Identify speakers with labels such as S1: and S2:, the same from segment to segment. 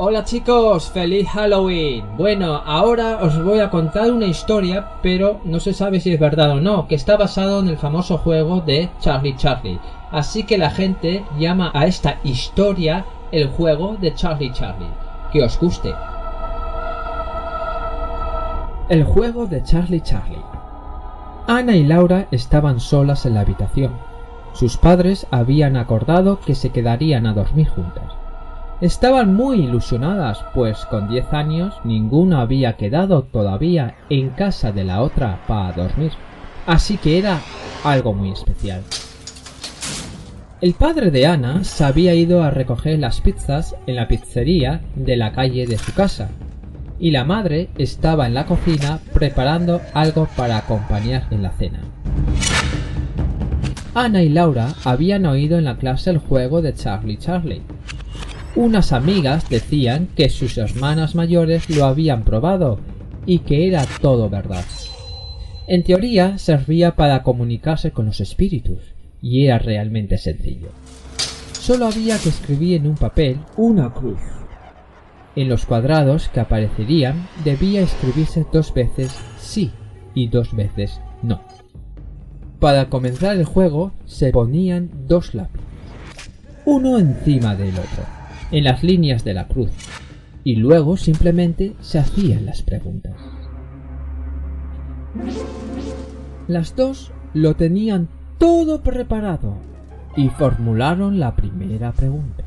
S1: Hola chicos, feliz Halloween. Bueno, ahora os voy a contar una historia, pero no se sabe si es verdad o no, que está basado en el famoso juego de Charlie Charlie. Así que la gente llama a esta historia el juego de Charlie Charlie. Que os guste. El juego de Charlie Charlie. Ana y Laura estaban solas en la habitación. Sus padres habían acordado que se quedarían a dormir juntas. Estaban muy ilusionadas, pues con diez años ninguna había quedado todavía en casa de la otra para dormir. Así que era algo muy especial. El padre de Ana se había ido a recoger las pizzas en la pizzería de la calle de su casa, y la madre estaba en la cocina preparando algo para acompañar en la cena. Ana y Laura habían oído en la clase el juego de Charlie Charlie. Unas amigas decían que sus hermanas mayores lo habían probado y que era todo verdad. En teoría servía para comunicarse con los espíritus y era realmente sencillo. Solo había que escribir en un papel una cruz. En los cuadrados que aparecerían debía escribirse dos veces sí y dos veces no. Para comenzar el juego se ponían dos lápices, uno encima del otro, en las líneas de la cruz, y luego simplemente se hacían las preguntas. Las dos lo tenían todo preparado y formularon la primera pregunta.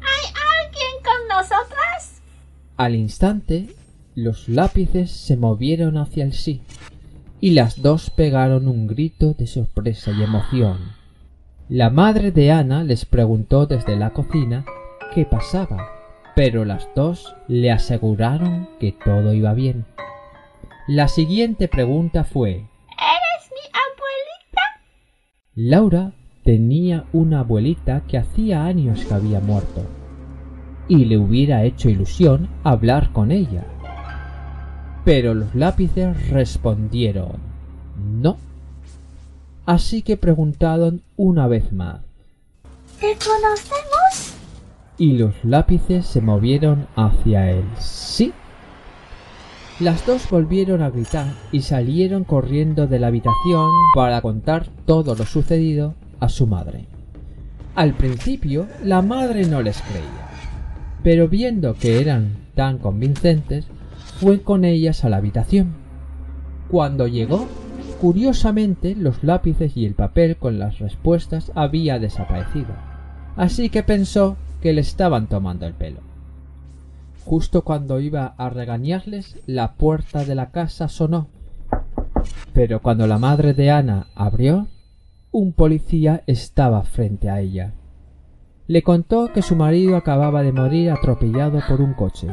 S2: ¿Hay alguien con nosotras?
S1: Al instante, los lápices se movieron hacia el sí y las dos pegaron un grito de sorpresa y emoción. La madre de Ana les preguntó desde la cocina qué pasaba, pero las dos le aseguraron que todo iba bien. La siguiente pregunta fue
S2: ¿Eres mi abuelita?
S1: Laura tenía una abuelita que hacía años que había muerto, y le hubiera hecho ilusión hablar con ella. Pero los lápices respondieron no. Así que preguntaron una vez más,
S2: ¿Te conocemos?
S1: Y los lápices se movieron hacia el sí. Las dos volvieron a gritar y salieron corriendo de la habitación para contar todo lo sucedido a su madre. Al principio la madre no les creía, pero viendo que eran tan convincentes, fue con ellas a la habitación. Cuando llegó, curiosamente los lápices y el papel con las respuestas había desaparecido, así que pensó que le estaban tomando el pelo. Justo cuando iba a regañarles, la puerta de la casa sonó. Pero cuando la madre de Ana abrió, un policía estaba frente a ella. Le contó que su marido acababa de morir atropellado por un coche.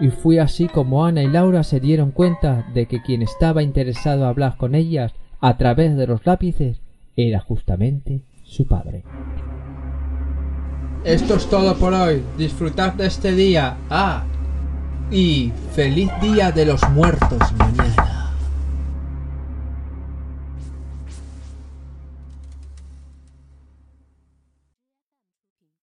S1: Y fue así como Ana y Laura se dieron cuenta de que quien estaba interesado a hablar con ellas a través de los lápices era justamente su padre. Esto es todo por hoy. Disfrutad de este día. Ah, y feliz día de los muertos mañana.